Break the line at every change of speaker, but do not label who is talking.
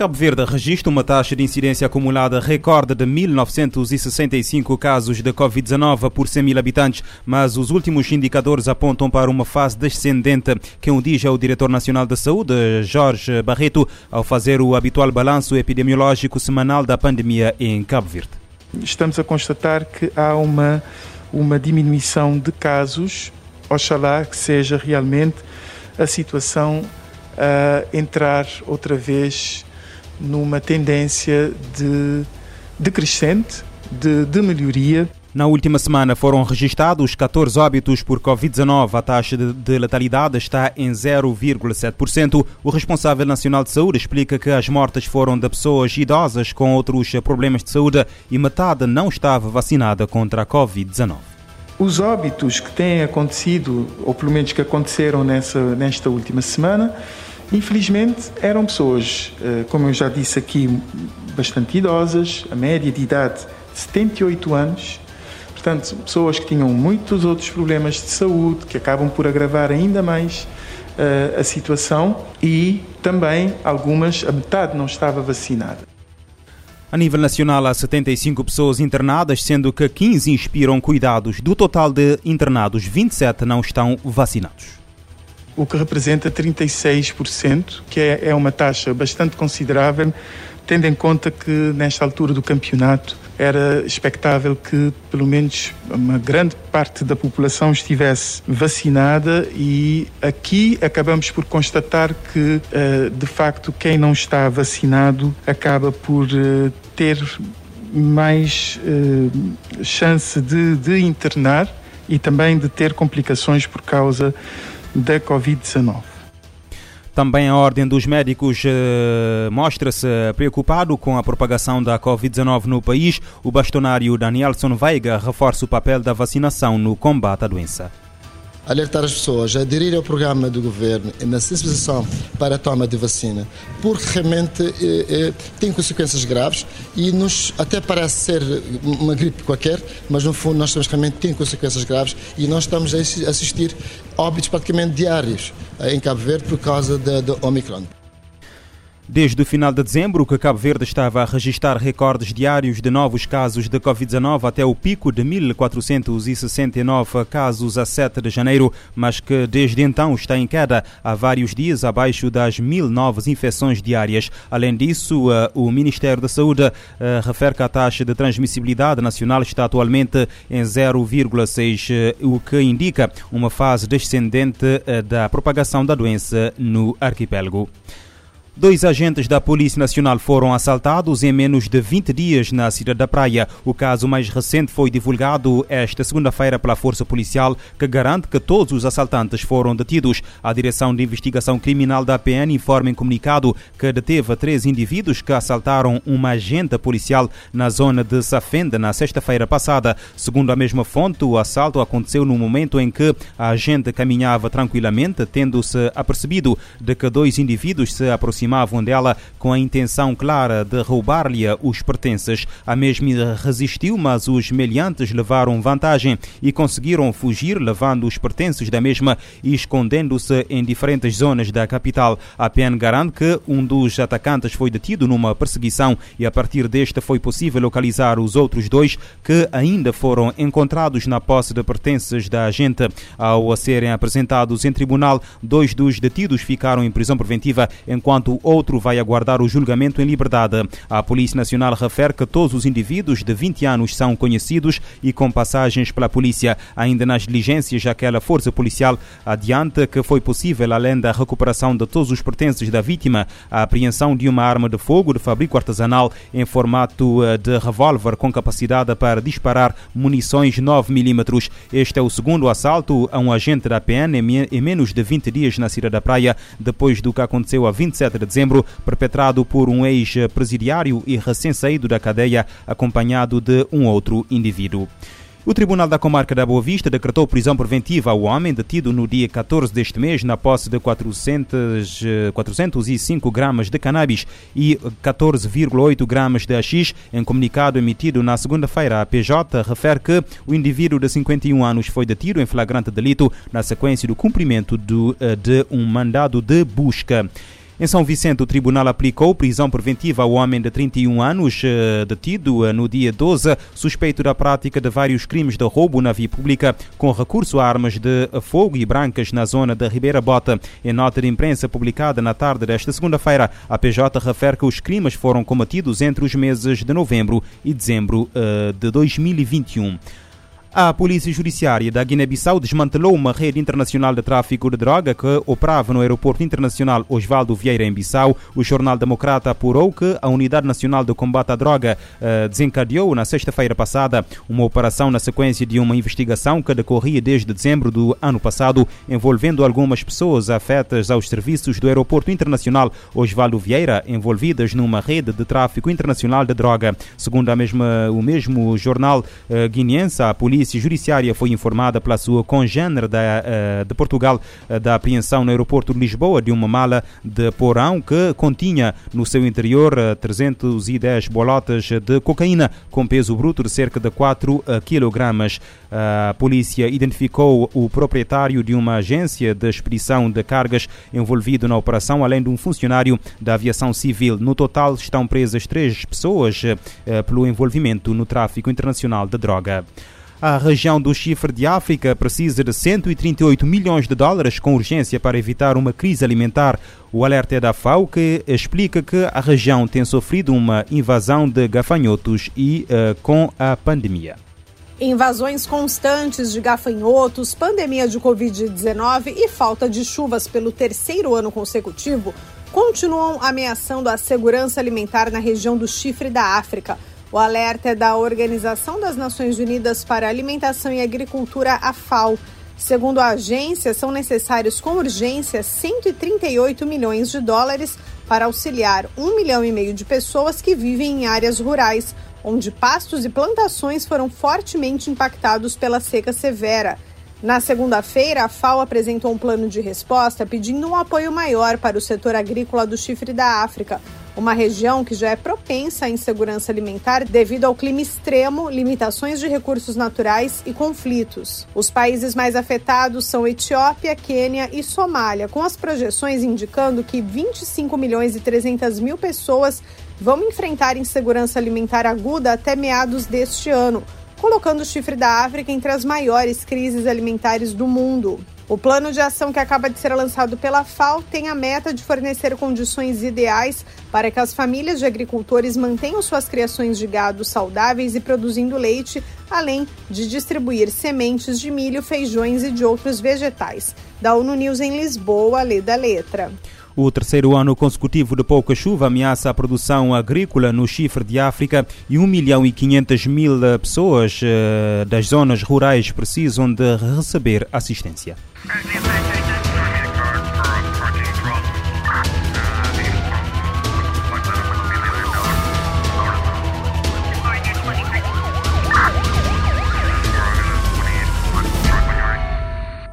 Cabo Verde registra uma taxa de incidência acumulada recorde de 1.965 casos de Covid-19 por 100 mil habitantes, mas os últimos indicadores apontam para uma fase descendente. Quem o diz é o Diretor Nacional da Saúde, Jorge Barreto, ao fazer o habitual balanço epidemiológico semanal da pandemia em Cabo Verde.
Estamos a constatar que há uma, uma diminuição de casos, oxalá que seja realmente a situação a entrar outra vez numa tendência de decrescente, de, de melhoria.
Na última semana foram registrados 14 óbitos por Covid-19. A taxa de letalidade está em 0,7%. O responsável nacional de saúde explica que as mortes foram de pessoas idosas com outros problemas de saúde e metade não estava vacinada contra a Covid-19.
Os óbitos que têm acontecido, ou pelo menos que aconteceram nessa, nesta última semana, Infelizmente, eram pessoas, eh, como eu já disse aqui, bastante idosas, a média de idade 78 anos, portanto, pessoas que tinham muitos outros problemas de saúde, que acabam por agravar ainda mais uh, a situação e também algumas, a metade não estava vacinada.
A nível nacional, há 75 pessoas internadas, sendo que 15 inspiram cuidados. Do total de internados, 27 não estão vacinados
o que representa 36%, que é, é uma taxa bastante considerável, tendo em conta que nesta altura do campeonato era expectável que pelo menos uma grande parte da população estivesse vacinada e aqui acabamos por constatar que eh, de facto quem não está vacinado acaba por eh, ter mais eh, chance de, de internar e também de ter complicações por causa da Covid-19.
Também a Ordem dos Médicos eh, mostra-se preocupado com a propagação da Covid-19 no país. O bastonário Danielson Veiga reforça o papel da vacinação no combate à doença
alertar as pessoas a aderir ao programa do governo na sensibilização para a toma de vacina, porque realmente eh, eh, tem consequências graves e nos até parece ser uma gripe qualquer, mas no fundo nós temos realmente tem consequências graves e nós estamos a assistir óbitos praticamente diários eh, em Cabo Verde por causa da Omicron.
Desde o final de dezembro, que Cabo Verde estava a registrar recordes diários de novos casos de Covid-19 até o pico de 1.469 casos a 7 de janeiro, mas que desde então está em queda há vários dias abaixo das mil novas infecções diárias. Além disso, eh, o Ministério da Saúde eh, refere que a taxa de transmissibilidade nacional está atualmente em 0,6, eh, o que indica uma fase descendente da propagação da doença no arquipélago. Dois agentes da Polícia Nacional foram assaltados em menos de 20 dias na cidade da Praia. O caso mais recente foi divulgado esta segunda-feira pela Força Policial, que garante que todos os assaltantes foram detidos. A Direção de Investigação Criminal da PN informa em comunicado que deteve três indivíduos que assaltaram uma agente policial na zona de Safenda na sexta-feira passada. Segundo a mesma fonte, o assalto aconteceu no momento em que a agente caminhava tranquilamente, tendo-se apercebido de que dois indivíduos se aproximavam aproximavam dela com a intenção clara de roubar-lhe os pertences. A mesma resistiu, mas os meliantes levaram vantagem e conseguiram fugir, levando os pertences da mesma e escondendo-se em diferentes zonas da capital. A PN garante que um dos atacantes foi detido numa perseguição e a partir desta foi possível localizar os outros dois que ainda foram encontrados na posse de pertences da agente. Ao serem apresentados em tribunal, dois dos detidos ficaram em prisão preventiva enquanto outro vai aguardar o julgamento em liberdade. A Polícia Nacional refere que todos os indivíduos de 20 anos são conhecidos e com passagens pela polícia. Ainda nas diligências, aquela força policial adianta que foi possível, além da recuperação de todos os pertences da vítima, a apreensão de uma arma de fogo de fabrico artesanal em formato eh, de revólver com capacidade para disparar munições 9mm. Este é o segundo assalto a um agente da PN em menos de 20 dias na Cidade da Praia, depois do que aconteceu a 27 de dezembro, perpetrado por um ex-presidiário e recém-saído da cadeia, acompanhado de um outro indivíduo. O Tribunal da Comarca da Boa Vista decretou prisão preventiva ao homem detido no dia 14 deste mês na posse de 400, 405 gramas de cannabis e 14,8 gramas de AX. Em comunicado emitido na segunda-feira, a PJ refere que o indivíduo de 51 anos foi detido em flagrante delito na sequência do cumprimento do, eh, de um mandado de busca. Em São Vicente, o tribunal aplicou prisão preventiva ao homem de 31 anos, eh, detido eh, no dia 12, suspeito da prática de vários crimes de roubo na via pública, com recurso a armas de fogo e brancas na zona da Ribeira Bota. Em nota de imprensa publicada na tarde desta segunda-feira, a PJ refere que os crimes foram cometidos entre os meses de novembro e dezembro eh, de 2021. A Polícia Judiciária da Guiné-Bissau desmantelou uma rede internacional de tráfico de droga que operava no Aeroporto Internacional Osvaldo Vieira, em Bissau. O Jornal Democrata apurou que a Unidade Nacional de Combate à Droga eh, desencadeou na sexta-feira passada uma operação na sequência de uma investigação que decorria desde dezembro do ano passado, envolvendo algumas pessoas afetas aos serviços do Aeroporto Internacional Osvaldo Vieira, envolvidas numa rede de tráfico internacional de droga. Segundo mesma, o mesmo jornal eh, guineense, a polícia Polícia Judiciária foi informada pela sua congênere da, uh, de Portugal uh, da apreensão no aeroporto de Lisboa de uma mala de porão que continha no seu interior uh, eh, 310 bolotas de cocaína com peso bruto de cerca de 4 kg. A polícia identificou o proprietário de uma agência de expedição de cargas envolvido na operação, além de um funcionário da aviação civil. No total estão presas três pessoas pelo envolvimento no tráfico internacional de droga. A região do Chifre de África precisa de 138 milhões de dólares com urgência para evitar uma crise alimentar. O alerta é da FAO que explica que a região tem sofrido uma invasão de gafanhotos e uh, com a pandemia.
Invasões constantes de gafanhotos, pandemia de Covid-19 e falta de chuvas pelo terceiro ano consecutivo continuam ameaçando a segurança alimentar na região do Chifre da África. O alerta é da Organização das Nações Unidas para Alimentação e Agricultura, a FAO. Segundo a agência, são necessários com urgência 138 milhões de dólares para auxiliar um milhão e meio de pessoas que vivem em áreas rurais, onde pastos e plantações foram fortemente impactados pela seca severa. Na segunda-feira, a FAO apresentou um plano de resposta pedindo um apoio maior para o setor agrícola do chifre da África, uma região que já é propensa à insegurança alimentar devido ao clima extremo, limitações de recursos naturais e conflitos. Os países mais afetados são Etiópia, Quênia e Somália, com as projeções indicando que 25 milhões e 300 mil pessoas vão enfrentar insegurança alimentar aguda até meados deste ano, colocando o chifre da África entre as maiores crises alimentares do mundo. O plano de ação que acaba de ser lançado pela FAO tem a meta de fornecer condições ideais para que as famílias de agricultores mantenham suas criações de gado saudáveis e produzindo leite, além de distribuir sementes de milho, feijões e de outros vegetais. Da ONU News em Lisboa, lê da letra.
O terceiro ano consecutivo de pouca chuva ameaça a produção agrícola no chifre de África e 1 milhão e 500 mil pessoas eh, das zonas rurais precisam de receber assistência.